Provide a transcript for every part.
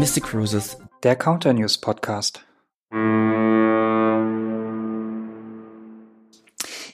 MSC Cruises, der Counter News Podcast.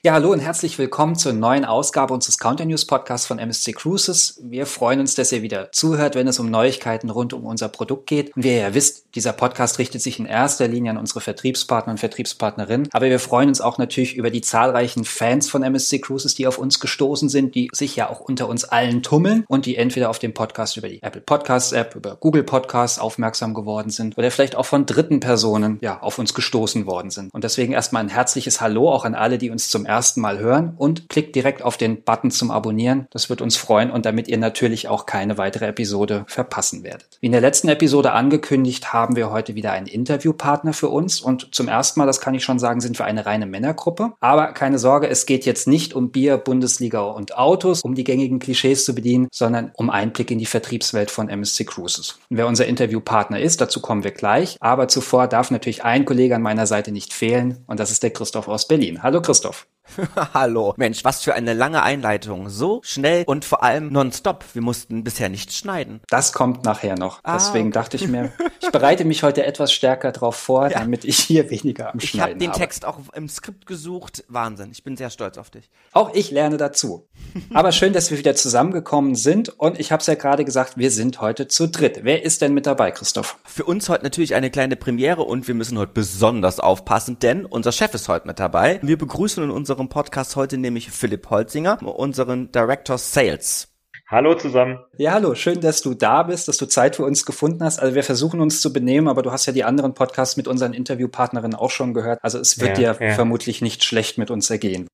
Ja, hallo und herzlich willkommen zur neuen Ausgabe unseres Counter News Podcasts von MSC Cruises. Wir freuen uns, dass ihr wieder zuhört, wenn es um Neuigkeiten rund um unser Produkt geht. Und wie ihr ja wisst, dieser Podcast richtet sich in erster Linie an unsere Vertriebspartner und Vertriebspartnerinnen. Aber wir freuen uns auch natürlich über die zahlreichen Fans von MSC Cruises, die auf uns gestoßen sind, die sich ja auch unter uns allen tummeln und die entweder auf dem Podcast über die Apple Podcasts App, über Google Podcasts aufmerksam geworden sind oder vielleicht auch von dritten Personen ja auf uns gestoßen worden sind. Und deswegen erstmal ein herzliches Hallo auch an alle, die uns zum ersten Mal hören und klickt direkt auf den Button zum Abonnieren. Das wird uns freuen und damit ihr natürlich auch keine weitere Episode verpassen werdet. Wie in der letzten Episode angekündigt, haben wir heute wieder einen Interviewpartner für uns und zum ersten Mal, das kann ich schon sagen, sind wir eine reine Männergruppe. Aber keine Sorge, es geht jetzt nicht um Bier, Bundesliga und Autos, um die gängigen Klischees zu bedienen, sondern um Einblick in die Vertriebswelt von MSC Cruises. wer unser Interviewpartner ist, dazu kommen wir gleich. Aber zuvor darf natürlich ein Kollege an meiner Seite nicht fehlen und das ist der Christoph aus Berlin. Hallo Christoph. Hallo. Mensch, was für eine lange Einleitung. So schnell und vor allem nonstop. Wir mussten bisher nichts schneiden. Das kommt nachher noch. Ah, Deswegen okay. dachte ich mir, ich bereite mich heute etwas stärker drauf vor, ja. damit ich hier weniger am Schneiden habe. Ich habe den habe. Text auch im Skript gesucht. Wahnsinn. Ich bin sehr stolz auf dich. Auch ich lerne dazu. Aber schön, dass wir wieder zusammengekommen sind. Und ich habe es ja gerade gesagt, wir sind heute zu dritt. Wer ist denn mit dabei, Christoph? Für uns heute natürlich eine kleine Premiere und wir müssen heute besonders aufpassen, denn unser Chef ist heute mit dabei. Wir begrüßen in unserem unserem Podcast heute nämlich Philipp Holzinger, unseren Director Sales. Hallo zusammen. Ja, hallo. Schön, dass du da bist, dass du Zeit für uns gefunden hast. Also wir versuchen uns zu benehmen, aber du hast ja die anderen Podcasts mit unseren Interviewpartnerinnen auch schon gehört. Also es wird ja, dir ja. vermutlich nicht schlecht mit uns ergehen.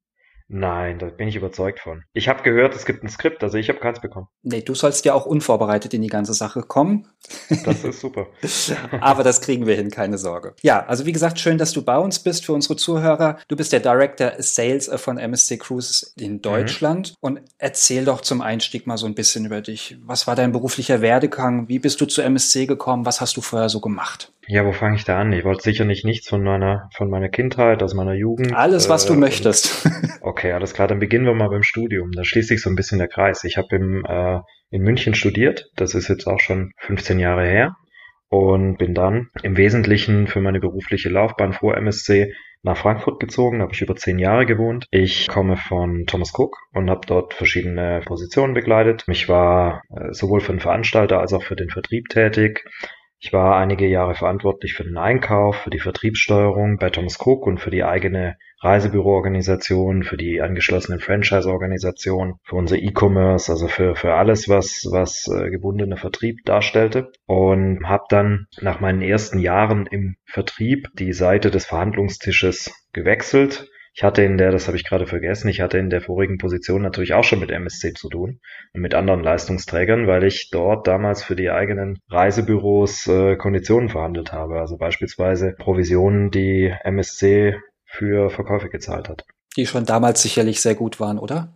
Nein, da bin ich überzeugt von. Ich habe gehört, es gibt ein Skript, also ich habe keins bekommen. Nee, du sollst ja auch unvorbereitet in die ganze Sache kommen. Das ist super. Aber das kriegen wir hin, keine Sorge. Ja, also wie gesagt, schön, dass du bei uns bist für unsere Zuhörer. Du bist der Director Sales von MSC Cruises in mhm. Deutschland mhm. und erzähl doch zum Einstieg mal so ein bisschen über dich. Was war dein beruflicher Werdegang? Wie bist du zu MSC gekommen? Was hast du vorher so gemacht? Ja, wo fange ich da an? Ich wollte sicher nicht nichts von meiner, von meiner Kindheit, aus meiner Jugend. Alles, was äh, du möchtest. okay, alles klar. Dann beginnen wir mal beim Studium. Da schließt sich so ein bisschen der Kreis. Ich habe im, äh, in München studiert. Das ist jetzt auch schon 15 Jahre her. Und bin dann im Wesentlichen für meine berufliche Laufbahn vor MSC nach Frankfurt gezogen, da habe ich über zehn Jahre gewohnt. Ich komme von Thomas Cook und habe dort verschiedene Positionen begleitet. Ich war äh, sowohl für den Veranstalter als auch für den Vertrieb tätig, ich war einige Jahre verantwortlich für den Einkauf, für die Vertriebssteuerung bei Thomas Cook und für die eigene Reisebüroorganisation, für die angeschlossenen Franchise-Organisationen, für unser E-Commerce, also für, für alles, was, was äh, gebundener Vertrieb darstellte. Und habe dann nach meinen ersten Jahren im Vertrieb die Seite des Verhandlungstisches gewechselt ich hatte in der, das habe ich gerade vergessen, ich hatte in der vorigen Position natürlich auch schon mit MSC zu tun und mit anderen Leistungsträgern, weil ich dort damals für die eigenen Reisebüros äh, Konditionen verhandelt habe. Also beispielsweise Provisionen, die MSC für Verkäufe gezahlt hat. Die schon damals sicherlich sehr gut waren, oder?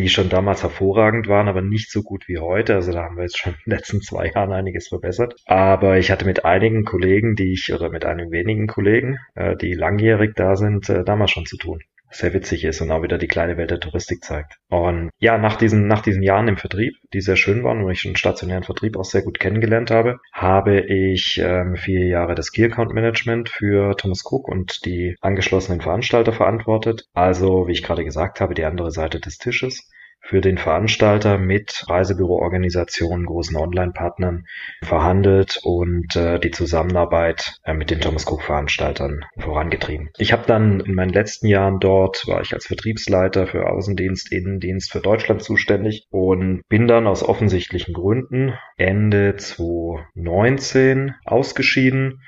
Die schon damals hervorragend waren, aber nicht so gut wie heute. Also da haben wir jetzt schon in den letzten zwei Jahren einiges verbessert. Aber ich hatte mit einigen Kollegen, die ich, oder mit einigen wenigen Kollegen, äh, die langjährig da sind, äh, damals schon zu tun sehr witzig ist und auch wieder die kleine Welt der Touristik zeigt. Und ja, nach diesen, nach diesen Jahren im Vertrieb, die sehr schön waren und ich den stationären Vertrieb auch sehr gut kennengelernt habe, habe ich ähm, vier Jahre das Key Account Management für Thomas Cook und die angeschlossenen Veranstalter verantwortet. Also, wie ich gerade gesagt habe, die andere Seite des Tisches für den Veranstalter mit Reisebüroorganisationen, großen Online-Partnern verhandelt und äh, die Zusammenarbeit äh, mit den Thomas Cook Veranstaltern vorangetrieben. Ich habe dann in meinen letzten Jahren dort, war ich als Vertriebsleiter für Außendienst, Innendienst für Deutschland zuständig und bin dann aus offensichtlichen Gründen Ende 2019 ausgeschieden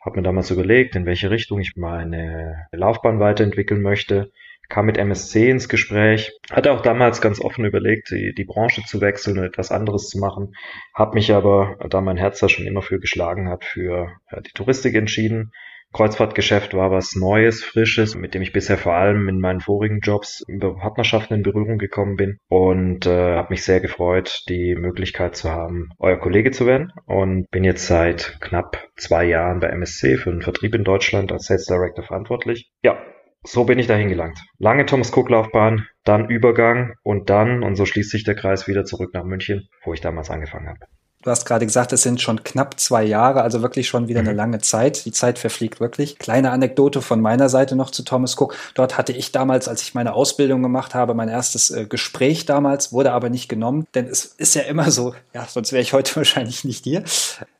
habe mir damals überlegt, in welche Richtung ich meine Laufbahn weiterentwickeln möchte kam mit MSC ins Gespräch, hatte auch damals ganz offen überlegt, die, die Branche zu wechseln und etwas anderes zu machen, habe mich aber, da mein Herz da schon immer für geschlagen hat, für ja, die Touristik entschieden. Kreuzfahrtgeschäft war was Neues, Frisches, mit dem ich bisher vor allem in meinen vorigen Jobs über Partnerschaften in Berührung gekommen bin und äh, habe mich sehr gefreut, die Möglichkeit zu haben, euer Kollege zu werden und bin jetzt seit knapp zwei Jahren bei MSC für den Vertrieb in Deutschland als Sales Director verantwortlich. Ja, so bin ich dahin gelangt. Lange Thomas Cook Laufbahn, dann Übergang und dann, und so schließt sich der Kreis wieder zurück nach München, wo ich damals angefangen habe. Du hast gerade gesagt, es sind schon knapp zwei Jahre, also wirklich schon wieder eine mhm. lange Zeit. Die Zeit verfliegt wirklich. Kleine Anekdote von meiner Seite noch zu Thomas Cook. Dort hatte ich damals, als ich meine Ausbildung gemacht habe, mein erstes äh, Gespräch damals, wurde aber nicht genommen, denn es ist ja immer so, ja, sonst wäre ich heute wahrscheinlich nicht hier.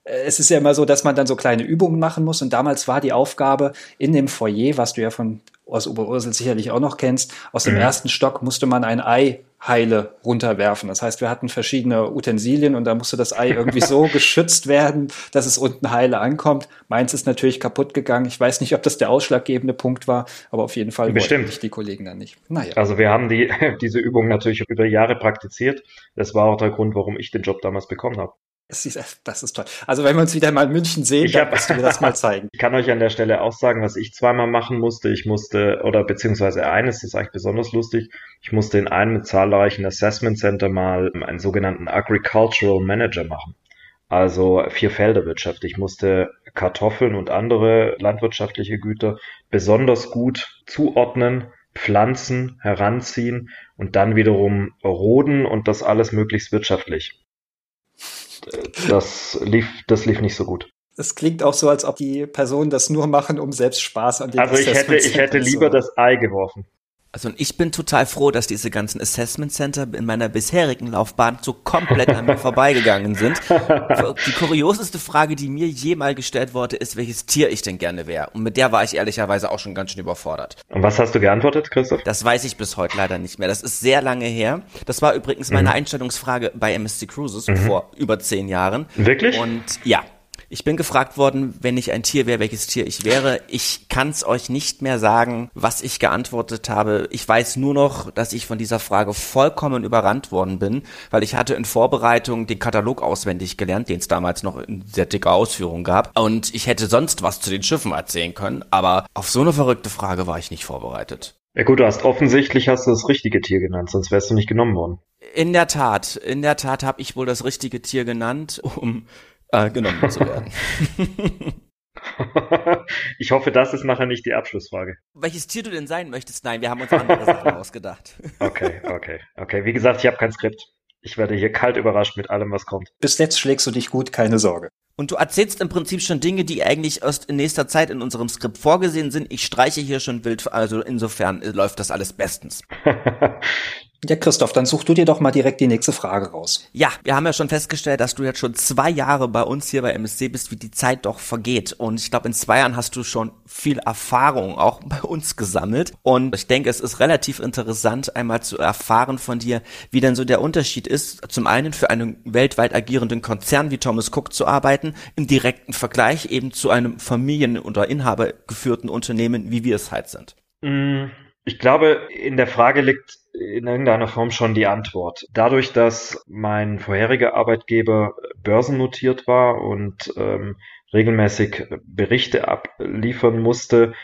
Äh, es ist ja immer so, dass man dann so kleine Übungen machen muss und damals war die Aufgabe in dem Foyer, was du ja von aus Oberursel sicherlich auch noch kennst, aus dem mhm. ersten Stock musste man ein Ei heile runterwerfen. Das heißt, wir hatten verschiedene Utensilien und da musste das Ei irgendwie so geschützt werden, dass es unten heile ankommt. Meins ist natürlich kaputt gegangen. Ich weiß nicht, ob das der ausschlaggebende Punkt war, aber auf jeden Fall Bestimmt. ich die Kollegen dann nicht. Naja. Also wir haben die, diese Übung natürlich über Jahre praktiziert. Das war auch der Grund, warum ich den Job damals bekommen habe. Das ist, das ist toll. Also wenn wir uns wieder mal in München sehen, ich dann musst du mir das mal zeigen. Ich kann euch an der Stelle auch sagen, was ich zweimal machen musste. Ich musste, oder beziehungsweise eines, das ist eigentlich besonders lustig, ich musste in einem zahlreichen Assessment Center mal einen sogenannten Agricultural Manager machen. Also vier Felderwirtschaft. Ich musste Kartoffeln und andere landwirtschaftliche Güter besonders gut zuordnen, pflanzen, heranziehen und dann wiederum roden und das alles möglichst wirtschaftlich das lief, das lief nicht so gut. Es klingt auch so, als ob die Personen das nur machen, um selbst Spaß an dem Also ich hätte, ich hätte lieber das Ei geworfen. Also und ich bin total froh, dass diese ganzen Assessment Center in meiner bisherigen Laufbahn so komplett an mir vorbeigegangen sind. Die kurioseste Frage, die mir jemals gestellt wurde, ist, welches Tier ich denn gerne wäre. Und mit der war ich ehrlicherweise auch schon ganz schön überfordert. Und was hast du geantwortet, Christoph? Das weiß ich bis heute leider nicht mehr. Das ist sehr lange her. Das war übrigens meine mhm. Einstellungsfrage bei MSC Cruises mhm. vor über zehn Jahren. Wirklich? Und ja, ich bin gefragt worden, wenn ich ein Tier wäre, welches Tier ich wäre. Ich kann es euch nicht mehr sagen, was ich geantwortet habe. Ich weiß nur noch, dass ich von dieser Frage vollkommen überrannt worden bin, weil ich hatte in Vorbereitung den Katalog auswendig gelernt, den es damals noch in sehr dicker Ausführung gab. Und ich hätte sonst was zu den Schiffen erzählen können, aber auf so eine verrückte Frage war ich nicht vorbereitet. Ja gut, du hast offensichtlich hast du das richtige Tier genannt, sonst wärst du nicht genommen worden. In der Tat, in der Tat habe ich wohl das richtige Tier genannt, um äh, genommen zu werden. ich hoffe, das ist nachher nicht die Abschlussfrage. Welches Tier du denn sein möchtest? Nein, wir haben uns andere Sachen ausgedacht. okay, okay, okay. Wie gesagt, ich habe kein Skript. Ich werde hier kalt überrascht mit allem, was kommt. Bis jetzt schlägst du dich gut, keine Sorge. Und du erzählst im Prinzip schon Dinge, die eigentlich erst in nächster Zeit in unserem Skript vorgesehen sind. Ich streiche hier schon wild, also insofern läuft das alles bestens. Ja, Christoph, dann such du dir doch mal direkt die nächste Frage raus. Ja, wir haben ja schon festgestellt, dass du jetzt schon zwei Jahre bei uns hier bei MSC bist, wie die Zeit doch vergeht. Und ich glaube, in zwei Jahren hast du schon viel Erfahrung auch bei uns gesammelt. Und ich denke, es ist relativ interessant, einmal zu erfahren von dir, wie denn so der Unterschied ist, zum einen für einen weltweit agierenden Konzern wie Thomas Cook zu arbeiten, im direkten Vergleich eben zu einem Familien- oder Inhabergeführten Unternehmen, wie wir es halt sind. Mm, ich glaube, in der Frage liegt in irgendeiner Form schon die Antwort. Dadurch, dass mein vorheriger Arbeitgeber börsennotiert war und ähm, regelmäßig Berichte abliefern musste,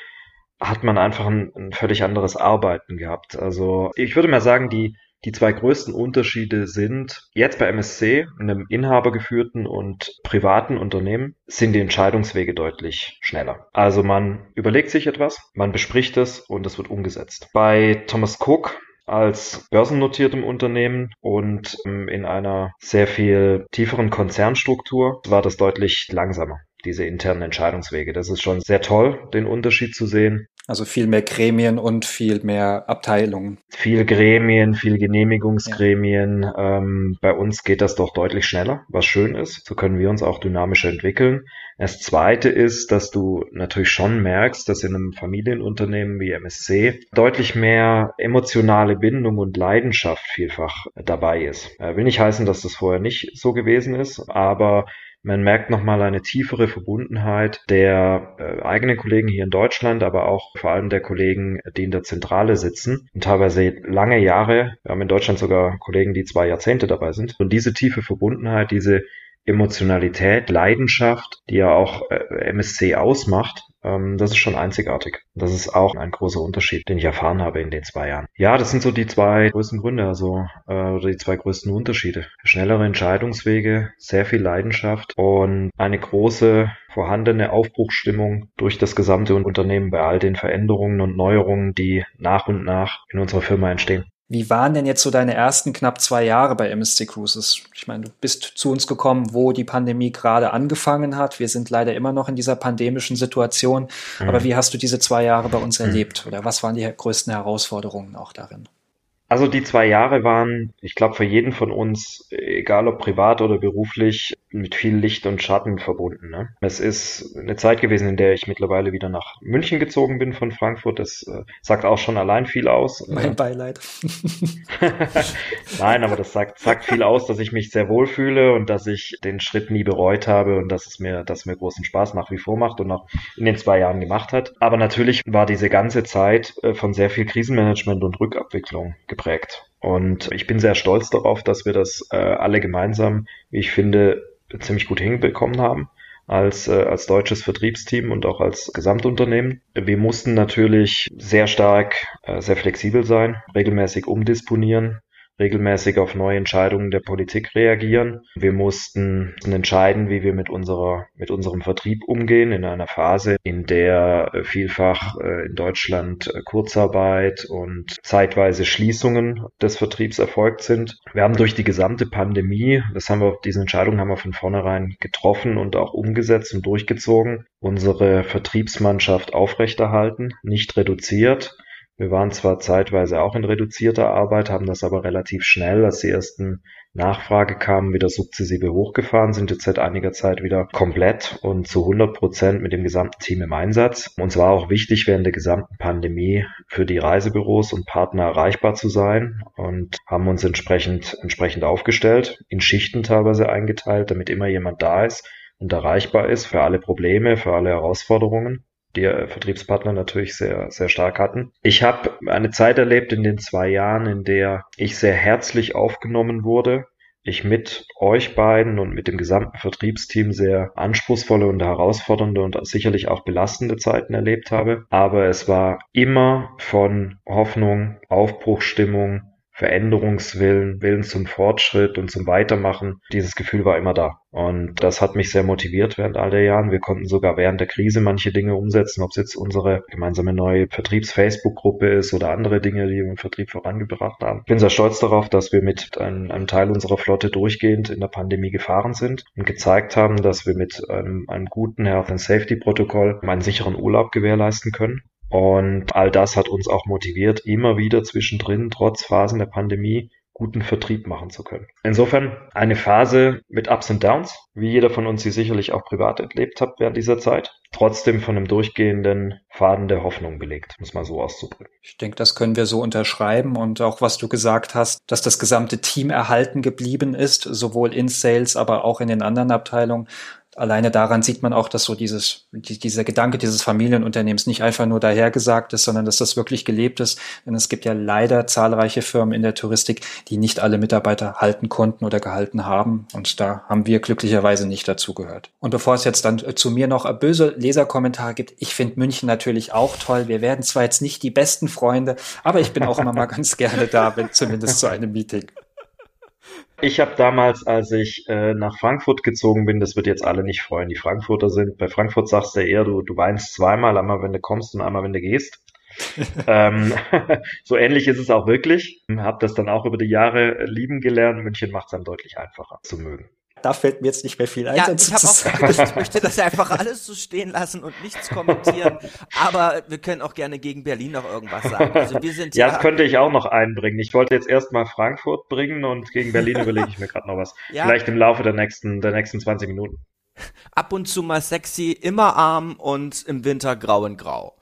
hat man einfach ein, ein völlig anderes Arbeiten gehabt. Also ich würde mal sagen, die die zwei größten Unterschiede sind, jetzt bei MSC, einem inhabergeführten und privaten Unternehmen, sind die Entscheidungswege deutlich schneller. Also man überlegt sich etwas, man bespricht es und es wird umgesetzt. Bei Thomas Cook als börsennotiertem Unternehmen und ähm, in einer sehr viel tieferen Konzernstruktur war das deutlich langsamer diese internen Entscheidungswege. Das ist schon sehr toll, den Unterschied zu sehen. Also viel mehr Gremien und viel mehr Abteilungen. Viel Gremien, viel Genehmigungsgremien. Ja. Ähm, bei uns geht das doch deutlich schneller, was schön ist. So können wir uns auch dynamischer entwickeln. Das zweite ist, dass du natürlich schon merkst, dass in einem Familienunternehmen wie MSC deutlich mehr emotionale Bindung und Leidenschaft vielfach dabei ist. Äh, will nicht heißen, dass das vorher nicht so gewesen ist, aber man merkt nochmal eine tiefere Verbundenheit der äh, eigenen Kollegen hier in Deutschland, aber auch vor allem der Kollegen, die in der Zentrale sitzen und teilweise lange Jahre. Wir haben in Deutschland sogar Kollegen, die zwei Jahrzehnte dabei sind. Und diese tiefe Verbundenheit, diese Emotionalität, Leidenschaft, die ja auch äh, MSC ausmacht, das ist schon einzigartig. Das ist auch ein großer Unterschied, den ich erfahren habe in den zwei Jahren. Ja, das sind so die zwei größten Gründe, also äh, oder die zwei größten Unterschiede. Schnellere Entscheidungswege, sehr viel Leidenschaft und eine große vorhandene Aufbruchsstimmung durch das gesamte Unternehmen bei all den Veränderungen und Neuerungen, die nach und nach in unserer Firma entstehen. Wie waren denn jetzt so deine ersten knapp zwei Jahre bei MSC Cruises? Ich meine, du bist zu uns gekommen, wo die Pandemie gerade angefangen hat. Wir sind leider immer noch in dieser pandemischen Situation. Mhm. Aber wie hast du diese zwei Jahre bei uns mhm. erlebt? Oder was waren die größten Herausforderungen auch darin? Also die zwei Jahre waren, ich glaube, für jeden von uns, egal ob privat oder beruflich, mit viel Licht und Schatten verbunden. Ne? Es ist eine Zeit gewesen, in der ich mittlerweile wieder nach München gezogen bin von Frankfurt. Das äh, sagt auch schon allein viel aus. Mein Beileid. Nein, aber das sagt, sagt viel aus, dass ich mich sehr wohl fühle und dass ich den Schritt nie bereut habe und dass es mir, dass mir großen Spaß nach wie vor macht und auch in den zwei Jahren gemacht hat. Aber natürlich war diese ganze Zeit äh, von sehr viel Krisenmanagement und Rückabwicklung geprägt. Und ich bin sehr stolz darauf, dass wir das äh, alle gemeinsam, wie ich finde, ziemlich gut hinbekommen haben als, äh, als deutsches Vertriebsteam und auch als Gesamtunternehmen. Wir mussten natürlich sehr stark, äh, sehr flexibel sein, regelmäßig umdisponieren, regelmäßig auf neue Entscheidungen der Politik reagieren. Wir mussten entscheiden, wie wir mit unserer, mit unserem Vertrieb umgehen in einer Phase, in der äh, vielfach äh, in Deutschland äh, Kurzarbeit und zeitweise Schließungen des Vertriebs erfolgt sind. Wir haben durch die gesamte Pandemie, das haben wir, diese Entscheidung haben wir von vornherein getroffen und auch umgesetzt und durchgezogen, unsere Vertriebsmannschaft aufrechterhalten, nicht reduziert wir waren zwar zeitweise auch in reduzierter Arbeit, haben das aber relativ schnell, als die ersten Nachfrage kamen, wieder sukzessive hochgefahren, sind jetzt seit einiger Zeit wieder komplett und zu 100 Prozent mit dem gesamten Team im Einsatz. Uns war auch wichtig, während der gesamten Pandemie für die Reisebüros und Partner erreichbar zu sein und haben uns entsprechend, entsprechend aufgestellt, in Schichten teilweise eingeteilt, damit immer jemand da ist und erreichbar ist für alle Probleme, für alle Herausforderungen die Vertriebspartner natürlich sehr, sehr stark hatten. Ich habe eine Zeit erlebt in den zwei Jahren, in der ich sehr herzlich aufgenommen wurde. Ich mit euch beiden und mit dem gesamten Vertriebsteam sehr anspruchsvolle und herausfordernde und sicherlich auch belastende Zeiten erlebt habe. Aber es war immer von Hoffnung, Aufbruchstimmung, Veränderungswillen, Willen zum Fortschritt und zum Weitermachen. Dieses Gefühl war immer da. Und das hat mich sehr motiviert während all der Jahren. Wir konnten sogar während der Krise manche Dinge umsetzen, ob es jetzt unsere gemeinsame neue Vertriebs-Facebook-Gruppe ist oder andere Dinge, die wir im Vertrieb vorangebracht haben. Ich bin sehr stolz darauf, dass wir mit einem, einem Teil unserer Flotte durchgehend in der Pandemie gefahren sind und gezeigt haben, dass wir mit einem, einem guten Health and Safety Protokoll einen sicheren Urlaub gewährleisten können. Und all das hat uns auch motiviert, immer wieder zwischendrin, trotz Phasen der Pandemie, guten Vertrieb machen zu können. Insofern eine Phase mit Ups und Downs, wie jeder von uns sie sicherlich auch privat erlebt hat während dieser Zeit, trotzdem von einem durchgehenden Faden der Hoffnung belegt, muss man so auszudrücken. Ich denke, das können wir so unterschreiben und auch was du gesagt hast, dass das gesamte Team erhalten geblieben ist, sowohl in Sales, aber auch in den anderen Abteilungen alleine daran sieht man auch, dass so dieses, die, dieser Gedanke dieses Familienunternehmens nicht einfach nur dahergesagt ist, sondern dass das wirklich gelebt ist. Denn es gibt ja leider zahlreiche Firmen in der Touristik, die nicht alle Mitarbeiter halten konnten oder gehalten haben. Und da haben wir glücklicherweise nicht dazu gehört. Und bevor es jetzt dann zu mir noch böse Leserkommentare gibt, ich finde München natürlich auch toll. Wir werden zwar jetzt nicht die besten Freunde, aber ich bin auch immer mal ganz gerne da, wenn, zumindest zu einem Meeting. Ich habe damals, als ich äh, nach Frankfurt gezogen bin, das wird jetzt alle nicht freuen, die Frankfurter sind. Bei Frankfurt sagst du eher, du, du weinst zweimal, einmal wenn du kommst und einmal wenn du gehst. ähm, so ähnlich ist es auch wirklich. Hab das dann auch über die Jahre lieben gelernt. München macht es dann deutlich einfacher zu mögen da fällt mir jetzt nicht mehr viel ein. Ja, ich, hab auch, ich möchte das einfach alles so stehen lassen und nichts kommentieren. aber wir können auch gerne gegen Berlin noch irgendwas sagen. Also wir sind ja, ja das könnte ich auch noch einbringen. Ich wollte jetzt erstmal Frankfurt bringen und gegen Berlin überlege ich mir gerade noch was. Ja. Vielleicht im Laufe der nächsten, der nächsten 20 Minuten. Ab und zu mal sexy, immer arm und im Winter grau in grau.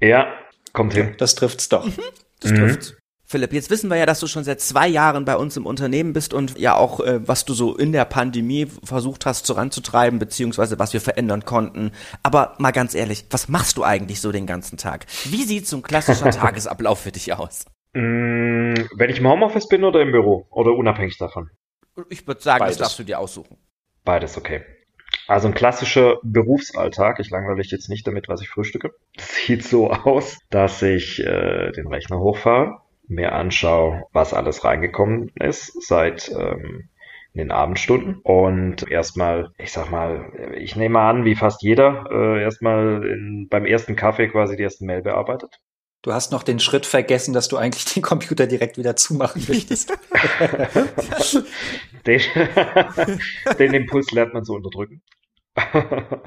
Ja, kommt hin. Das trifft's doch. Mhm, das mhm. trifft's. Philipp, jetzt wissen wir ja, dass du schon seit zwei Jahren bei uns im Unternehmen bist und ja auch, äh, was du so in der Pandemie versucht hast voranzutreiben, beziehungsweise was wir verändern konnten. Aber mal ganz ehrlich, was machst du eigentlich so den ganzen Tag? Wie sieht so ein klassischer Tagesablauf für dich aus? Mm, wenn ich im Homeoffice bin oder im Büro oder unabhängig davon? Ich würde sagen, Beides. das darfst du dir aussuchen. Beides, okay. Also ein klassischer Berufsalltag. Ich langweile dich jetzt nicht damit, was ich frühstücke. Sieht so aus, dass ich äh, den Rechner hochfahre, mir anschaue, was alles reingekommen ist seit ähm, in den Abendstunden und erstmal, ich sag mal, ich nehme an, wie fast jeder, äh, erstmal in, beim ersten Kaffee quasi die ersten Mail bearbeitet. Du hast noch den Schritt vergessen, dass du eigentlich den Computer direkt wieder zumachen möchtest. den, den Impuls lernt man zu unterdrücken.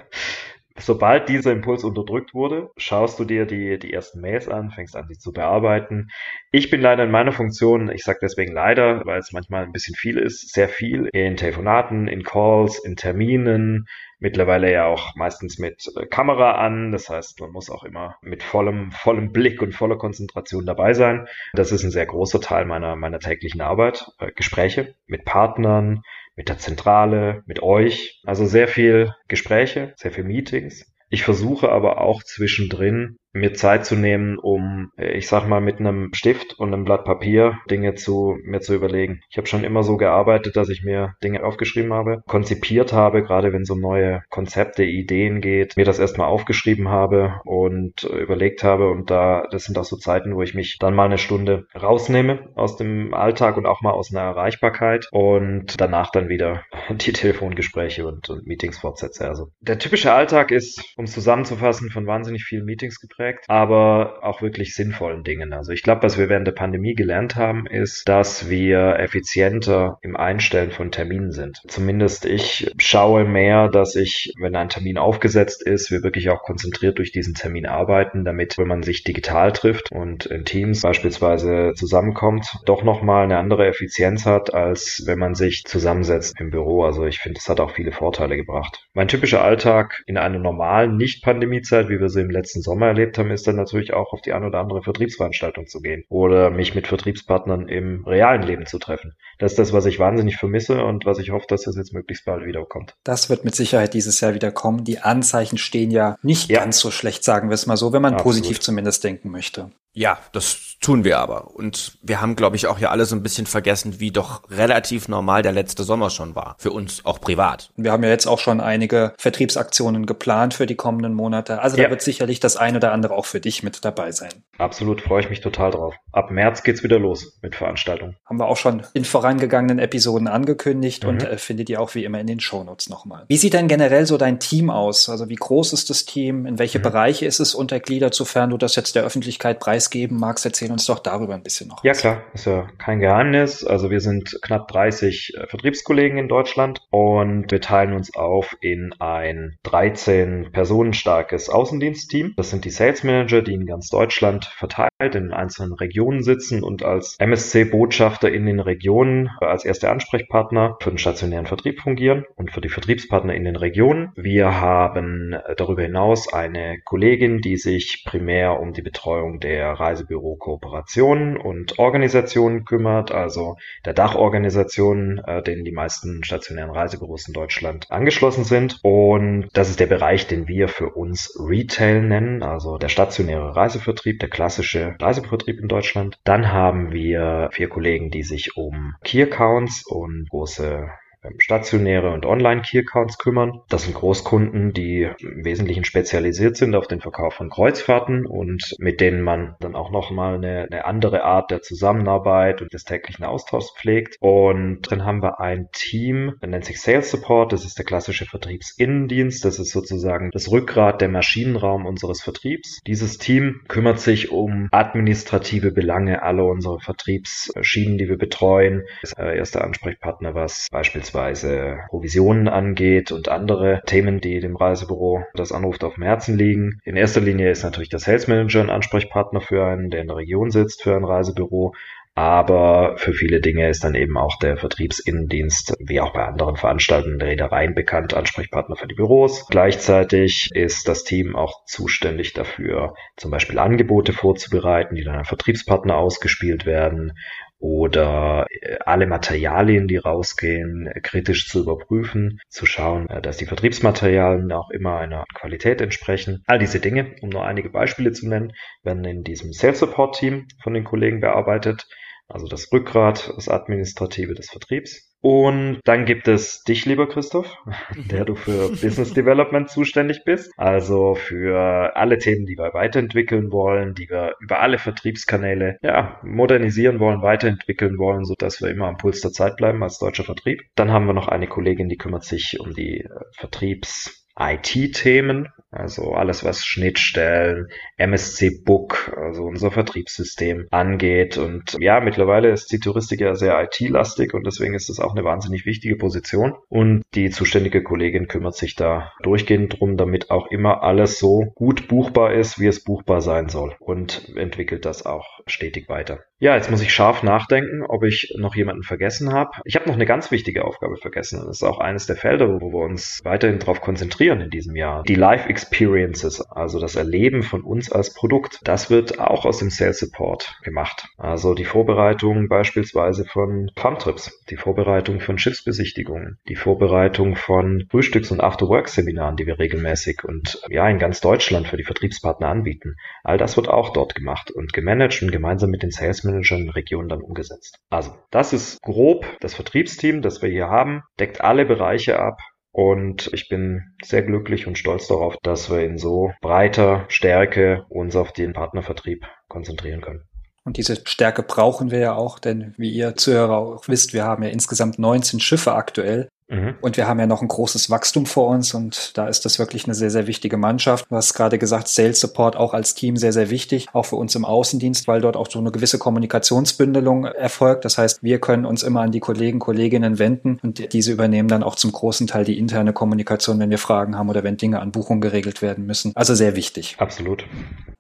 Sobald dieser Impuls unterdrückt wurde, schaust du dir die, die ersten Mails an, fängst an, sie zu bearbeiten. Ich bin leider in meiner Funktion, ich sage deswegen leider, weil es manchmal ein bisschen viel ist, sehr viel in Telefonaten, in Calls, in Terminen, mittlerweile ja auch meistens mit äh, Kamera an. Das heißt, man muss auch immer mit vollem, vollem Blick und voller Konzentration dabei sein. Das ist ein sehr großer Teil meiner, meiner täglichen Arbeit. Äh, Gespräche mit Partnern, mit der Zentrale, mit euch. Also sehr viel Gespräche, sehr viel Meetings. Ich versuche aber auch zwischendrin mir Zeit zu nehmen, um, ich sag mal, mit einem Stift und einem Blatt Papier Dinge zu mir zu überlegen. Ich habe schon immer so gearbeitet, dass ich mir Dinge aufgeschrieben habe, konzipiert habe, gerade wenn um neue Konzepte, Ideen geht, mir das erstmal aufgeschrieben habe und überlegt habe. Und da, das sind auch so Zeiten, wo ich mich dann mal eine Stunde rausnehme aus dem Alltag und auch mal aus einer Erreichbarkeit und danach dann wieder die Telefongespräche und, und Meetings fortsetze. Also der typische Alltag ist, um es zusammenzufassen, von wahnsinnig vielen Meetings geprägt geprägt, aber auch wirklich sinnvollen Dingen. Also ich glaube, was wir während der Pandemie gelernt haben, ist, dass wir effizienter im Einstellen von Terminen sind. Zumindest ich schaue mehr, dass ich, wenn ein Termin aufgesetzt ist, wir wirklich auch konzentriert durch diesen Termin arbeiten, damit, wenn man sich digital trifft und in Teams beispielsweise zusammenkommt, doch nochmal eine andere Effizienz hat, als wenn man sich zusammensetzt im Büro. Also ich finde, es hat auch viele Vorteile gebracht. Mein typischer Alltag in einer normalen Nicht-Pandemie-Zeit, wie wir sie im letzten Sommer erlebt erlebt haben, ist dann natürlich auch auf die ein oder andere Vertriebsveranstaltung zu gehen oder mich mit Vertriebspartnern im realen Leben zu treffen. Das ist das, was ich wahnsinnig vermisse und was ich hoffe, dass das jetzt möglichst bald wiederkommt. Das wird mit Sicherheit dieses Jahr wieder kommen. Die Anzeichen stehen ja nicht ja. ganz so schlecht, sagen wir es mal so, wenn man Absolut. positiv zumindest denken möchte. Ja, das tun wir aber. Und wir haben, glaube ich, auch hier alle so ein bisschen vergessen, wie doch relativ normal der letzte Sommer schon war. Für uns auch privat. Wir haben ja jetzt auch schon einige Vertriebsaktionen geplant für die kommenden Monate. Also ja. da wird sicherlich das eine oder andere auch für dich mit dabei sein. Absolut, freue ich mich total drauf. Ab März geht's wieder los mit Veranstaltungen. Haben wir auch schon in vorangegangenen Episoden angekündigt mhm. und äh, findet ihr auch wie immer in den Shownotes nochmal. Wie sieht denn generell so dein Team aus? Also wie groß ist das Team? In welche mhm. Bereiche ist es untergliedert, sofern du das jetzt der Öffentlichkeit preisgibst? Preisgeben magst, erzähl uns doch darüber ein bisschen noch. Ja klar, ist ja kein Geheimnis. Also wir sind knapp 30 äh, Vertriebskollegen in Deutschland und wir teilen uns auf in ein 13 Personen starkes Außendienstteam. Das sind die Sales Manager, die in ganz Deutschland verteilt in einzelnen Regionen sitzen und als MSC-Botschafter in den Regionen als erste Ansprechpartner für den stationären Vertrieb fungieren und für die Vertriebspartner in den Regionen. Wir haben darüber hinaus eine Kollegin, die sich primär um die Betreuung der Reisebüro-Kooperationen und Organisationen kümmert, also der Dachorganisationen, äh, denen die meisten stationären Reisebüros in Deutschland angeschlossen sind. Und das ist der Bereich, den wir für uns Retail nennen, also der stationäre Reisevertrieb, der klassische Reisevertrieb in Deutschland. Dann haben wir vier Kollegen, die sich um Key Accounts und große stationäre und Online-Key-Accounts kümmern. Das sind Großkunden, die im Wesentlichen spezialisiert sind auf den Verkauf von Kreuzfahrten und mit denen man dann auch nochmal eine, eine andere Art der Zusammenarbeit und des täglichen Austauschs pflegt. Und dann haben wir ein Team, das nennt sich Sales Support, das ist der klassische Vertriebsinnendienst, das ist sozusagen das Rückgrat, der Maschinenraum unseres Vertriebs. Dieses Team kümmert sich um administrative Belange aller unserer Vertriebsschienen, die wir betreuen. Ist der erste Ansprechpartner, was beispielsweise beispielsweise Provisionen angeht und andere Themen, die dem Reisebüro das anruft auf dem Herzen liegen. In erster Linie ist natürlich der Sales Manager ein Ansprechpartner für einen, der in der Region sitzt, für ein Reisebüro. Aber für viele Dinge ist dann eben auch der Vertriebsinnendienst, wie auch bei anderen Veranstaltungen Reedereien bekannt, Ansprechpartner für die Büros. Gleichzeitig ist das Team auch zuständig dafür, zum Beispiel Angebote vorzubereiten, die dann an Vertriebspartner ausgespielt werden oder äh, alle Materialien, die rausgehen, kritisch zu überprüfen, zu schauen, äh, dass die Vertriebsmaterialien auch immer einer Qualität entsprechen. All diese Dinge, um nur einige Beispiele zu nennen, werden in diesem Sales Support Team von den Kollegen bearbeitet. Also das Rückgrat, das Administrative des Vertriebs. Und dann gibt es dich, lieber Christoph, der du für Business Development zuständig bist. Also für alle Themen, die wir weiterentwickeln wollen, die wir über alle Vertriebskanäle ja, modernisieren wollen, weiterentwickeln wollen, so dass wir immer am Puls der Zeit bleiben als deutscher Vertrieb. Dann haben wir noch eine Kollegin, die kümmert sich um die äh, Vertriebs IT-Themen, also alles, was Schnittstellen, MSC Book, also unser Vertriebssystem angeht. Und ja, mittlerweile ist die Touristik ja sehr IT-lastig und deswegen ist es auch eine wahnsinnig wichtige Position. Und die zuständige Kollegin kümmert sich da durchgehend drum, damit auch immer alles so gut buchbar ist, wie es buchbar sein soll und entwickelt das auch stetig weiter. Ja, jetzt muss ich scharf nachdenken, ob ich noch jemanden vergessen habe. Ich habe noch eine ganz wichtige Aufgabe vergessen. Das ist auch eines der Felder, wo wir uns weiterhin darauf konzentrieren in diesem Jahr. Die Live Experiences, also das Erleben von uns als Produkt. Das wird auch aus dem Sales Support gemacht. Also die Vorbereitung beispielsweise von Farmtrips, die Vorbereitung von Schiffsbesichtigungen, die Vorbereitung von Frühstücks- und After-Work-Seminaren, die wir regelmäßig und ja in ganz Deutschland für die Vertriebspartner anbieten. All das wird auch dort gemacht und gemanagt und gemeinsam mit den Sales Managern in Regionen dann umgesetzt. Also, das ist grob das Vertriebsteam, das wir hier haben, deckt alle Bereiche ab, und ich bin sehr glücklich und stolz darauf, dass wir in so breiter Stärke uns auf den Partnervertrieb konzentrieren können. Und diese Stärke brauchen wir ja auch, denn wie ihr Zuhörer auch wisst, wir haben ja insgesamt 19 Schiffe aktuell. Mhm. Und wir haben ja noch ein großes Wachstum vor uns und da ist das wirklich eine sehr, sehr wichtige Mannschaft. Du hast gerade gesagt, Sales Support auch als Team sehr, sehr wichtig, auch für uns im Außendienst, weil dort auch so eine gewisse Kommunikationsbündelung erfolgt. Das heißt, wir können uns immer an die Kollegen, Kolleginnen wenden und diese übernehmen dann auch zum großen Teil die interne Kommunikation, wenn wir Fragen haben oder wenn Dinge an Buchung geregelt werden müssen. Also sehr wichtig. Absolut.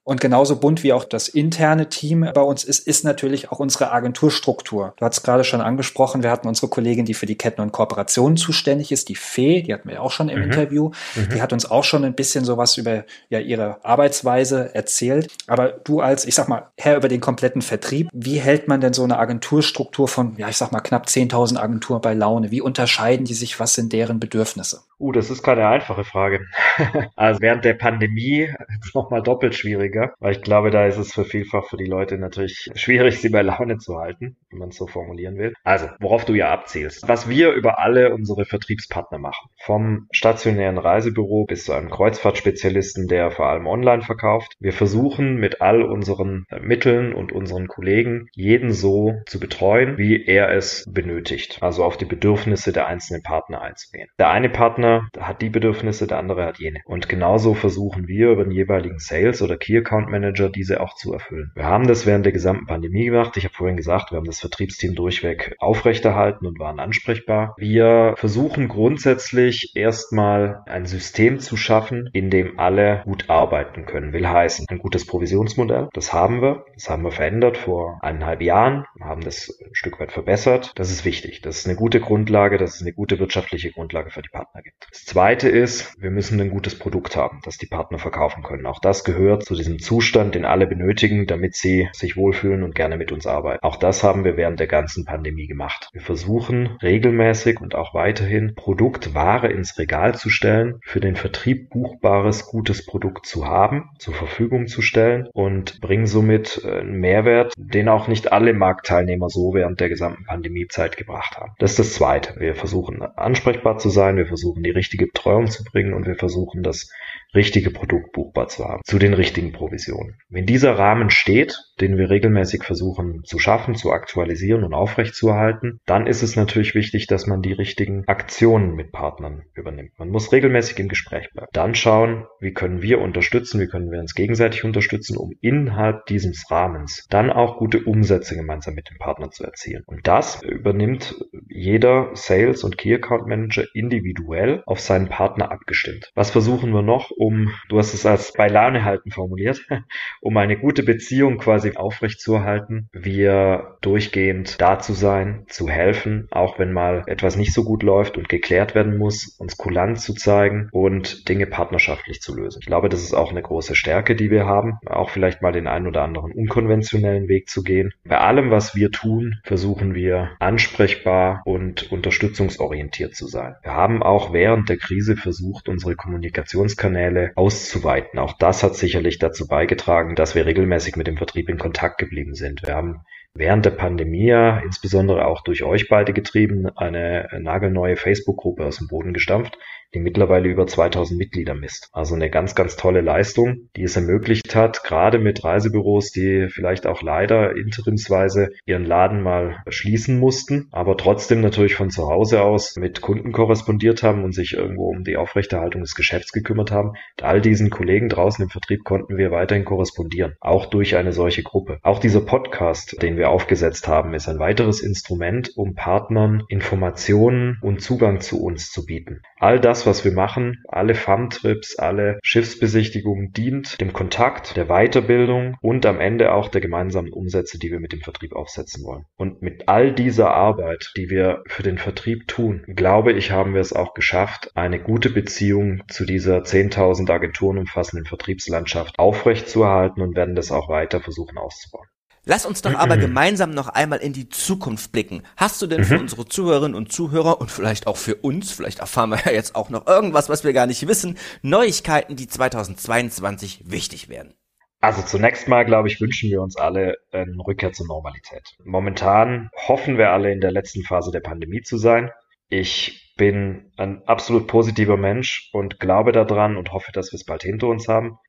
Und genauso bunt wie auch das interne Team bei uns ist, ist natürlich auch unsere Agenturstruktur. Du hast gerade schon angesprochen, wir hatten unsere Kollegin, die für die Ketten und Kooperationen zuständig ist, die Fee, die hatten wir auch schon im mhm. Interview. Mhm. Die hat uns auch schon ein bisschen sowas über ja, ihre Arbeitsweise erzählt. Aber du als, ich sag mal, Herr über den kompletten Vertrieb, wie hält man denn so eine Agenturstruktur von, ja, ich sag mal, knapp 10.000 Agenturen bei Laune? Wie unterscheiden die sich? Was sind deren Bedürfnisse? Uh, das ist keine einfache Frage. also während der Pandemie ist nochmal doppelt schwieriger, weil ich glaube, da ist es für vielfach für die Leute natürlich schwierig, sie bei Laune zu halten, wenn man es so formulieren will. Also, worauf du ja abzielst. Was wir über alle unsere Vertriebspartner machen. Vom stationären Reisebüro bis zu einem Kreuzfahrtspezialisten, der vor allem online verkauft. Wir versuchen mit all unseren Mitteln und unseren Kollegen jeden so zu betreuen, wie er es benötigt. Also auf die Bedürfnisse der einzelnen Partner einzugehen. Der eine Partner hat die Bedürfnisse, der andere hat jene. Und genauso versuchen wir über den jeweiligen Sales oder Key Account Manager diese auch zu erfüllen. Wir haben das während der gesamten Pandemie gemacht. Ich habe vorhin gesagt, wir haben das Vertriebsteam durchweg aufrechterhalten und waren ansprechbar. Wir versuchen grundsätzlich erstmal ein System zu schaffen, in dem alle gut arbeiten können. Will heißen, ein gutes Provisionsmodell. Das haben wir. Das haben wir verändert vor eineinhalb Jahren. Haben das ein Stück weit verbessert. Das ist wichtig. Das ist eine gute Grundlage. Das ist eine gute wirtschaftliche Grundlage für die Partner gibt. Das zweite ist, wir müssen ein gutes Produkt haben, das die Partner verkaufen können. Auch das gehört zu diesem Zustand, den alle benötigen, damit sie sich wohlfühlen und gerne mit uns arbeiten. Auch das haben wir während der ganzen Pandemie gemacht. Wir versuchen regelmäßig und auch weiterhin Produktware ins Regal zu stellen, für den Vertrieb buchbares, gutes Produkt zu haben, zur Verfügung zu stellen und bringen somit äh, einen Mehrwert, den auch nicht alle Marktteilnehmer so während der gesamten Pandemiezeit gebracht haben. Das ist das Zweite. Wir versuchen ansprechbar zu sein, wir versuchen die richtige Betreuung zu bringen und wir versuchen das richtige Produkt buchbar zu haben, zu den richtigen Provisionen. Wenn dieser Rahmen steht, den wir regelmäßig versuchen zu schaffen, zu aktualisieren und aufrechtzuerhalten, dann ist es natürlich wichtig, dass man die richtigen Aktionen mit Partnern übernimmt. Man muss regelmäßig im Gespräch bleiben. Dann schauen, wie können wir unterstützen, wie können wir uns gegenseitig unterstützen, um innerhalb dieses Rahmens dann auch gute Umsätze gemeinsam mit dem Partner zu erzielen. Und das übernimmt jeder Sales- und Key Account Manager individuell auf seinen Partner abgestimmt. Was versuchen wir noch, um, du hast es als bei Laune halten formuliert, um eine gute Beziehung quasi aufrechtzuerhalten, wir durchgehend da zu sein, zu helfen, auch wenn mal etwas nicht so gut läuft und geklärt werden muss, uns kulant zu zeigen und Dinge partnerschaftlich zu lösen. Ich glaube, das ist auch eine große Stärke, die wir haben, auch vielleicht mal den einen oder anderen unkonventionellen Weg zu gehen. Bei allem, was wir tun, versuchen wir ansprechbar und unterstützungsorientiert zu sein. Wir haben auch während der Krise versucht, unsere Kommunikationskanäle Kanäle auszuweiten. Auch das hat sicherlich dazu beigetragen, dass wir regelmäßig mit dem Vertrieb in Kontakt geblieben sind. Wir haben während der Pandemie, insbesondere auch durch euch beide getrieben, eine nagelneue Facebook-Gruppe aus dem Boden gestampft, die mittlerweile über 2000 Mitglieder misst. Also eine ganz, ganz tolle Leistung, die es ermöglicht hat, gerade mit Reisebüros, die vielleicht auch leider interimsweise ihren Laden mal schließen mussten, aber trotzdem natürlich von zu Hause aus mit Kunden korrespondiert haben und sich irgendwo um die Aufrechterhaltung des Geschäfts gekümmert haben. Mit all diesen Kollegen draußen im Vertrieb konnten wir weiterhin korrespondieren, auch durch eine solche Gruppe. Auch dieser Podcast, den wir aufgesetzt haben, ist ein weiteres Instrument, um Partnern Informationen und Zugang zu uns zu bieten. All das, was wir machen, alle Farmtrips, alle Schiffsbesichtigungen dient dem Kontakt, der Weiterbildung und am Ende auch der gemeinsamen Umsätze, die wir mit dem Vertrieb aufsetzen wollen. Und mit all dieser Arbeit, die wir für den Vertrieb tun, glaube ich, haben wir es auch geschafft, eine gute Beziehung zu dieser 10.000 Agenturen umfassenden Vertriebslandschaft aufrechtzuerhalten und werden das auch weiter versuchen auszubauen. Lass uns doch aber gemeinsam noch einmal in die Zukunft blicken. Hast du denn für mhm. unsere Zuhörerinnen und Zuhörer und vielleicht auch für uns, vielleicht erfahren wir ja jetzt auch noch irgendwas, was wir gar nicht wissen, Neuigkeiten, die 2022 wichtig werden? Also zunächst mal, glaube ich, wünschen wir uns alle eine Rückkehr zur Normalität. Momentan hoffen wir alle in der letzten Phase der Pandemie zu sein. Ich bin ein absolut positiver Mensch und glaube daran und hoffe, dass wir es bald hinter uns haben.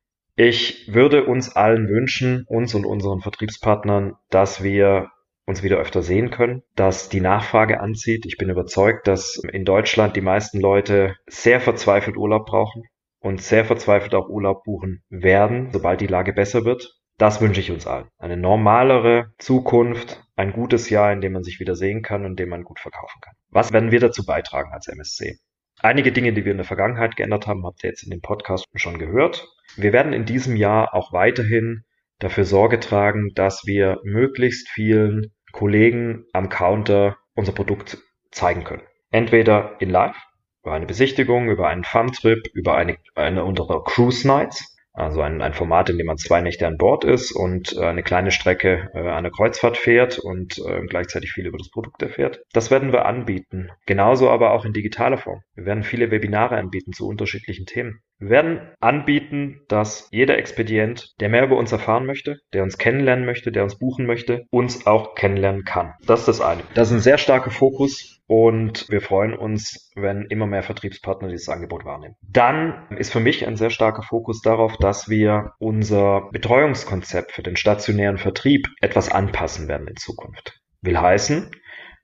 Ich würde uns allen wünschen, uns und unseren Vertriebspartnern, dass wir uns wieder öfter sehen können, dass die Nachfrage anzieht. Ich bin überzeugt, dass in Deutschland die meisten Leute sehr verzweifelt Urlaub brauchen und sehr verzweifelt auch Urlaub buchen werden, sobald die Lage besser wird. Das wünsche ich uns allen. Eine normalere Zukunft, ein gutes Jahr, in dem man sich wieder sehen kann und in dem man gut verkaufen kann. Was werden wir dazu beitragen als MSC? Einige Dinge, die wir in der Vergangenheit geändert haben, habt ihr jetzt in dem Podcast schon gehört. Wir werden in diesem Jahr auch weiterhin dafür Sorge tragen, dass wir möglichst vielen Kollegen am Counter unser Produkt zeigen können. Entweder in Live, über eine Besichtigung, über einen Fun-Trip, über eine, eine unserer Cruise Nights, also ein, ein Format, in dem man zwei Nächte an Bord ist und äh, eine kleine Strecke äh, eine Kreuzfahrt fährt und äh, gleichzeitig viel über das Produkt erfährt. Das werden wir anbieten. Genauso aber auch in digitaler Form. Wir werden viele Webinare anbieten zu unterschiedlichen Themen. Wir werden anbieten, dass jeder Expedient, der mehr über uns erfahren möchte, der uns kennenlernen möchte, der uns buchen möchte, uns auch kennenlernen kann. Das ist das eine. Das ist ein sehr starker Fokus und wir freuen uns, wenn immer mehr Vertriebspartner dieses Angebot wahrnehmen. Dann ist für mich ein sehr starker Fokus darauf, dass wir unser Betreuungskonzept für den stationären Vertrieb etwas anpassen werden in Zukunft. Will heißen,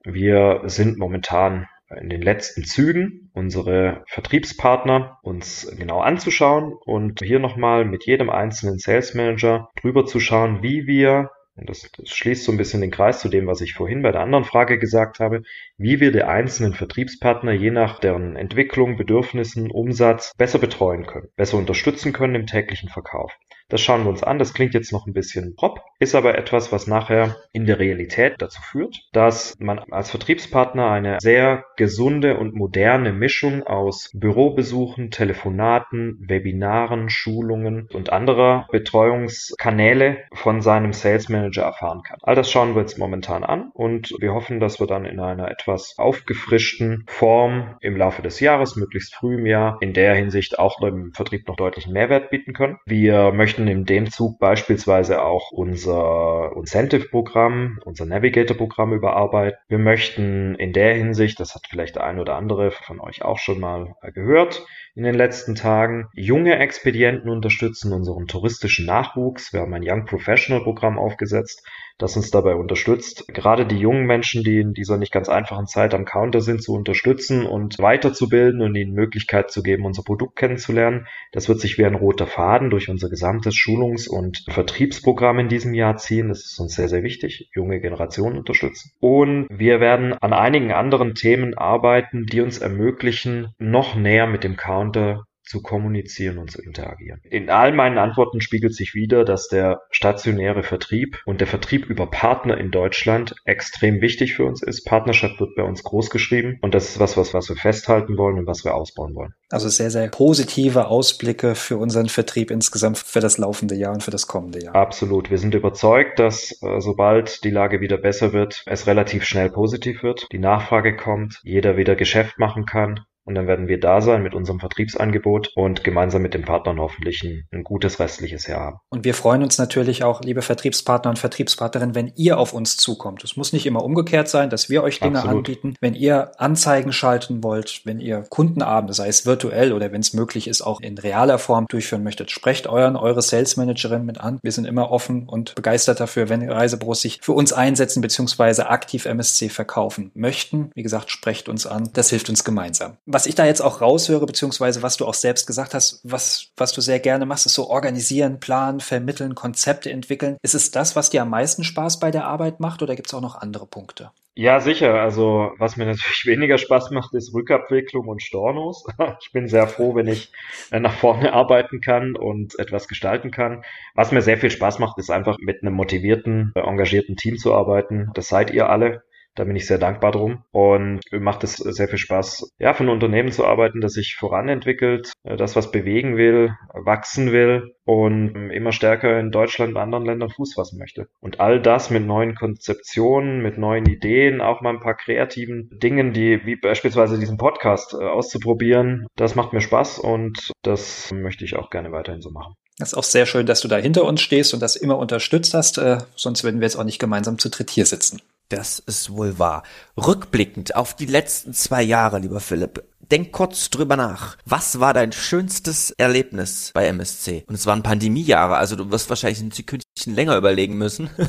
wir sind momentan in den letzten Zügen unsere Vertriebspartner uns genau anzuschauen und hier nochmal mit jedem einzelnen Sales Manager drüber zu schauen, wie wir und das, das schließt so ein bisschen den Kreis zu dem, was ich vorhin bei der anderen Frage gesagt habe, wie wir die einzelnen Vertriebspartner je nach deren Entwicklung, Bedürfnissen, Umsatz besser betreuen können, besser unterstützen können im täglichen Verkauf. Das schauen wir uns an. Das klingt jetzt noch ein bisschen prop, ist aber etwas, was nachher in der Realität dazu führt, dass man als Vertriebspartner eine sehr gesunde und moderne Mischung aus Bürobesuchen, Telefonaten, Webinaren, Schulungen und anderer Betreuungskanäle von seinem Sales Manager erfahren kann. All das schauen wir jetzt momentan an und wir hoffen, dass wir dann in einer etwas aufgefrischten Form im Laufe des Jahres, möglichst früh im Jahr, in der Hinsicht auch dem Vertrieb noch deutlichen Mehrwert bieten können. Wir möchten möchten in dem Zug beispielsweise auch unser Incentive-Programm, unser Navigator-Programm überarbeiten. Wir möchten in der Hinsicht, das hat vielleicht der ein oder andere von euch auch schon mal gehört, in den letzten Tagen junge Expedienten unterstützen, unseren touristischen Nachwuchs. Wir haben ein Young Professional Programm aufgesetzt, das uns dabei unterstützt, gerade die jungen Menschen, die in dieser nicht ganz einfachen Zeit am Counter sind, zu unterstützen und weiterzubilden und ihnen Möglichkeit zu geben, unser Produkt kennenzulernen. Das wird sich wie ein roter Faden durch unser gesamtes Schulungs- und Vertriebsprogramm in diesem Jahr ziehen. Das ist uns sehr, sehr wichtig, junge Generationen unterstützen. Und wir werden an einigen anderen Themen arbeiten, die uns ermöglichen, noch näher mit dem Counter zu kommunizieren und zu interagieren. In all meinen Antworten spiegelt sich wieder, dass der stationäre Vertrieb und der Vertrieb über Partner in Deutschland extrem wichtig für uns ist. Partnerschaft wird bei uns groß geschrieben und das ist was, was, was wir festhalten wollen und was wir ausbauen wollen. Also sehr, sehr positive Ausblicke für unseren Vertrieb insgesamt für das laufende Jahr und für das kommende Jahr. Absolut. Wir sind überzeugt, dass äh, sobald die Lage wieder besser wird, es relativ schnell positiv wird, die Nachfrage kommt, jeder wieder Geschäft machen kann Und dann werden wir da sein mit unserem Vertriebsangebot und gemeinsam mit den Partnern hoffentlich ein, ein gutes restliches Jahr haben. Und wir freuen uns natürlich auch, liebe Vertriebspartner und Vertriebspartnerinnen, wenn ihr auf uns zukommt. Es muss nicht immer umgekehrt sein, dass wir euch Dinge Absolut. anbieten. Wenn ihr Anzeigen schalten wollt, wenn ihr Kundenabende, sei es virtuell oder wenn es möglich ist, auch in realer Form durchführen möchtet, sprecht euren, eure Sales Managerin mit an. Wir sind immer offen und begeistert dafür, wenn Reisebüros sich für uns einsetzen bzw. aktiv MSC verkaufen möchten. Wie gesagt, sprecht uns an. Das hilft uns gemeinsam. Was ich da jetzt auch raushöre, beziehungsweise was du auch selbst gesagt hast, was, was du sehr gerne machst, ist so organisieren, planen, vermitteln, Konzepte entwickeln. Ist es das, was dir am meisten Spaß bei der Arbeit macht oder gibt es auch noch andere Punkte? Ja, sicher. Also, was mir natürlich weniger Spaß macht, ist Rückabwicklung und Stornos. Ich bin sehr froh, wenn ich äh, nach vorne arbeiten kann und etwas gestalten kann. Was mir sehr viel Spaß macht, ist einfach mit einem motivierten, äh, engagierten Team zu arbeiten. Das seid ihr alle. Da bin ich sehr dankbar drum und macht es sehr viel Spaß, ja, für ein Unternehmen zu arbeiten, das sich voranentwickelt, äh, das was bewegen will, wachsen will und immer stärker in Deutschland und anderen Ländern Fuß fassen möchte. Und all das mit neuen Konzeptionen, mit neuen Ideen, auch mal ein paar kreativen Dingen, die wie beispielsweise diesen Podcast äh, auszuprobieren, das macht mir Spaß und das möchte ich auch gerne weiterhin so machen. Das ist auch sehr schön, dass du da hinter uns stehst und das immer unterstützt hast, äh, sonst würden wir jetzt auch nicht gemeinsam zu dritt hier sitzen. Das ist wohl wahr. Rückblickend auf die letzten zwei Jahre, lieber Philipp, denk kurz drüber nach. Was war dein schönstes Erlebnis bei MSC? Und es waren Pandemiejahre, also du wirst wahrscheinlich ein Sekündchen länger überlegen müssen.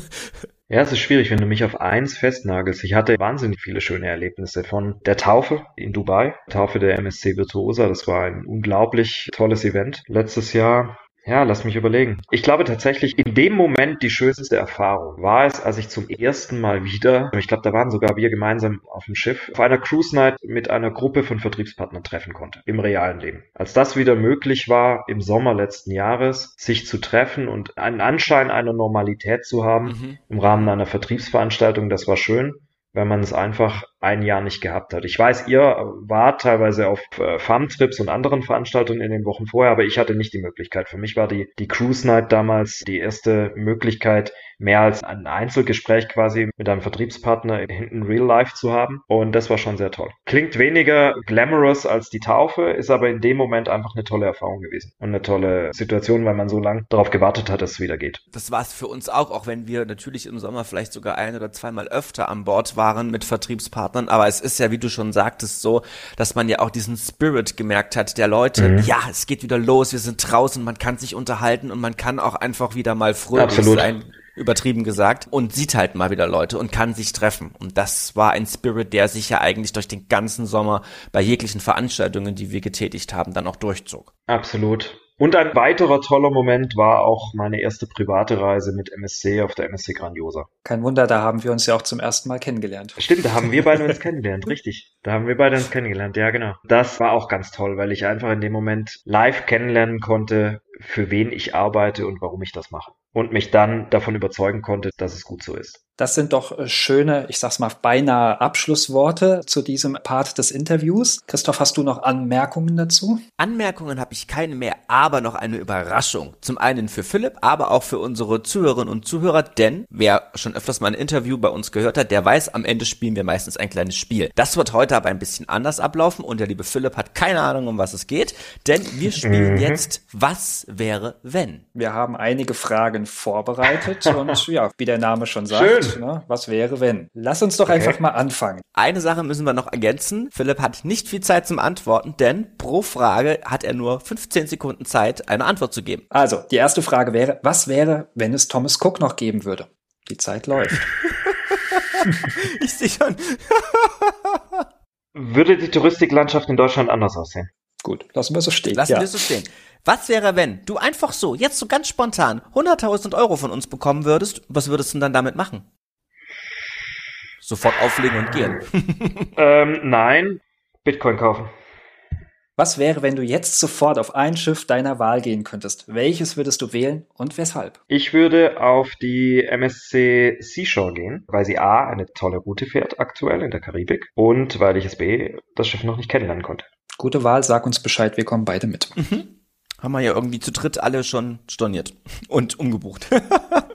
Ja, es ist schwierig, wenn du mich auf eins festnagelst. Ich hatte wahnsinnig viele schöne Erlebnisse von der Taufe in Dubai, Taufe der MSC Virtuosa. Das war ein unglaublich tolles Event letztes Jahr. Ja, lass mich überlegen. Ich glaube tatsächlich, in dem Moment die schönste Erfahrung war es, als ich zum ersten Mal wieder, ich glaube, da waren sogar wir gemeinsam auf dem Schiff, auf einer Cruise Night mit einer Gruppe von Vertriebspartnern treffen konnte, im realen Leben. Als das wieder möglich war, im Sommer letzten Jahres, sich zu treffen und einen Anschein einer Normalität zu haben mhm. im Rahmen einer Vertriebsveranstaltung, das war schön wenn man es einfach ein Jahr nicht gehabt hat. Ich weiß, ihr wart teilweise auf äh, Farmtrips und anderen Veranstaltungen in den Wochen vorher, aber ich hatte nicht die Möglichkeit. Für mich war die, die Cruise Night damals die erste Möglichkeit, mehr als ein Einzelgespräch quasi mit einem Vertriebspartner in Real Life zu haben. Und das war schon sehr toll. Klingt weniger glamorous als die Taufe, ist aber in dem Moment einfach eine tolle Erfahrung gewesen. Und eine tolle Situation, weil man so lange darauf gewartet hat, dass es wieder geht. Das war es für uns auch, auch wenn wir natürlich im Sommer vielleicht sogar ein oder zweimal öfter an Bord waren mit Vertriebspartnern. Aber es ist ja, wie du schon sagtest, so, dass man ja auch diesen Spirit gemerkt hat der Leute. Mhm. Ja, es geht wieder los, wir sind draußen, man kann sich unterhalten und man kann auch einfach wieder mal fröhlich Absolut. sein übertrieben gesagt, und sieht halt mal wieder Leute und kann sich treffen. Und das war ein Spirit, der sich ja eigentlich durch den ganzen Sommer bei jeglichen Veranstaltungen, die wir getätigt haben, dann auch durchzog. Absolut. Und ein weiterer toller Moment war auch meine erste private Reise mit MSC auf der MSC Grandiosa. Kein Wunder, da haben wir uns ja auch zum ersten Mal kennengelernt. Stimmt, da haben wir beide uns kennengelernt, richtig. Da haben wir beide uns kennengelernt, ja genau. Das war auch ganz toll, weil ich einfach in dem Moment live kennenlernen konnte, für wen ich arbeite und warum ich das mache. Und mich dann davon überzeugen konnte, dass es gut so ist. Das sind doch äh, schöne, ich sag's mal, beinahe Abschlussworte zu diesem Part des Interviews. Christoph, hast du noch Anmerkungen dazu? Anmerkungen habe ich keine mehr, aber noch eine Überraschung. Zum einen für Philipp, aber auch für unsere Zuhörerinnen und Zuhörer, denn wer schon öfters mal ein Interview bei uns gehört hat, der weiß, am Ende spielen wir meistens ein kleines Spiel. Das wird heute aber ein bisschen anders ablaufen und der liebe Philipp hat keine Ahnung, um was es geht, denn wir spielen mhm. jetzt Was wäre wenn? Wir haben einige Fragen vorbereitet und ja, wie der Name schon sagt. Schön. Ne? Was wäre, wenn? Lass uns doch okay. einfach mal anfangen. Eine Sache müssen wir noch ergänzen. Philipp hat nicht viel Zeit zum Antworten, denn pro Frage hat er nur 15 Sekunden Zeit, eine Antwort zu geben. Also, die erste Frage wäre, was wäre, wenn es Thomas Cook noch geben würde? Die Zeit läuft. ich sehe schon. würde die Touristiklandschaft in Deutschland anders aussehen? Gut, lassen wir so stehen. Lassen ja. wir so stehen. Was wäre, wenn du einfach so, jetzt so ganz spontan, 100.000 Euro von uns bekommen würdest? Was würdest du dann damit machen? Sofort auflegen und gehen. ähm, nein, Bitcoin kaufen. Was wäre, wenn du jetzt sofort auf ein Schiff deiner Wahl gehen könntest? Welches würdest du wählen und weshalb? Ich würde auf die MSC Seashore gehen, weil sie A, eine tolle Route fährt aktuell in der Karibik und weil ich es B, das Schiff noch nicht kennenlernen konnte. Gute Wahl, sag uns Bescheid, wir kommen beide mit. Mhm haben wir ja irgendwie zu dritt alle schon storniert und umgebucht.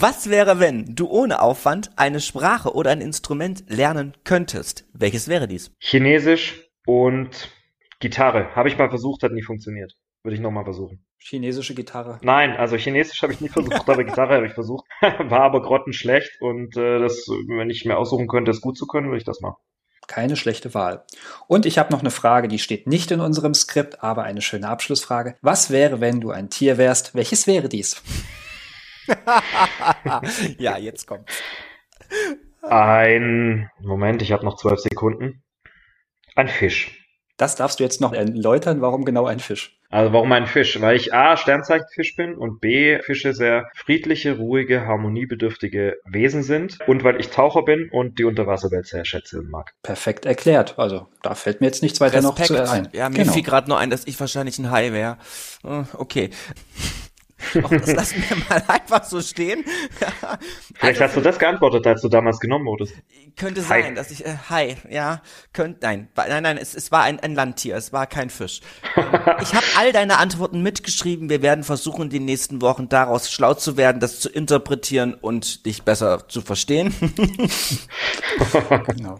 Was wäre, wenn du ohne Aufwand eine Sprache oder ein Instrument lernen könntest? Welches wäre dies? Chinesisch, Und Gitarre. Habe ich mal versucht, hat nie funktioniert. Würde ich nochmal versuchen. Chinesische Gitarre. Nein, also Chinesisch habe ich nie versucht, aber Gitarre habe ich versucht. War aber grottenschlecht und äh, das, wenn ich mir aussuchen könnte, es gut zu können, würde ich das machen. Keine schlechte Wahl. Und ich habe noch eine Frage, die steht nicht in unserem Skript, aber eine schöne Abschlussfrage. Was wäre, wenn du ein Tier wärst? Welches wäre dies? ja, jetzt kommt's. Ein Moment, ich habe noch zwölf Sekunden. Ein Fisch. Das darfst du jetzt noch erläutern, warum genau ein Fisch? Also warum ein Fisch? Weil ich A, Sternzeichenfisch bin und B, Fische sehr friedliche, ruhige, harmoniebedürftige Wesen sind und weil ich Taucher bin und die Unterwasserwelt sehr schätze und mag. Perfekt erklärt. Also da fällt mir jetzt nichts weiter Respekt. noch zu ein. Ja, mir genau. fiel gerade nur ein, dass ich wahrscheinlich ein Hai wäre. Äh, okay. Och, das lassen wir mal einfach so stehen. Vielleicht also, hast du das geantwortet, als du damals genommen wurdest. Könnte sein, hi. dass ich, äh, hi, ja, könnte, nein, nein, nein, es, es war ein, ein Landtier, es war kein Fisch. ich habe all deine Antworten mitgeschrieben. Wir werden versuchen, in den nächsten Wochen daraus schlau zu werden, das zu interpretieren und dich besser zu verstehen. genau.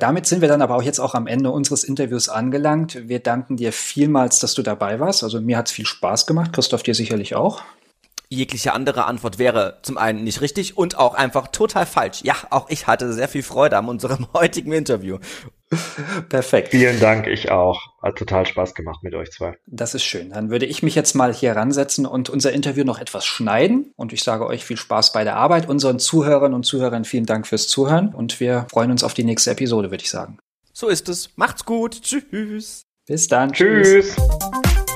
Damit sind wir dann aber auch jetzt auch am Ende unseres Interviews angelangt. Wir danken dir vielmals, dass du dabei warst. Also mir hat es viel Spaß gemacht, Christoph dir sicherlich auch jegliche andere Antwort wäre zum einen nicht richtig und auch einfach total falsch. Ja, auch ich hatte sehr viel Freude an unserem heutigen Interview. Perfekt. Vielen Dank, ich auch. Hat total Spaß gemacht mit euch zwei. Das ist schön. Dann würde ich mich jetzt mal hier ransetzen und unser Interview noch etwas schneiden. Und ich sage euch viel Spaß bei der Arbeit. Unseren Zuhörern und Zuhörern vielen Dank fürs Zuhören. Und wir freuen uns auf die nächste Episode, würde ich sagen. So ist es. Macht's gut. Tschüss. Bis dann. Tschüss. Tschüss.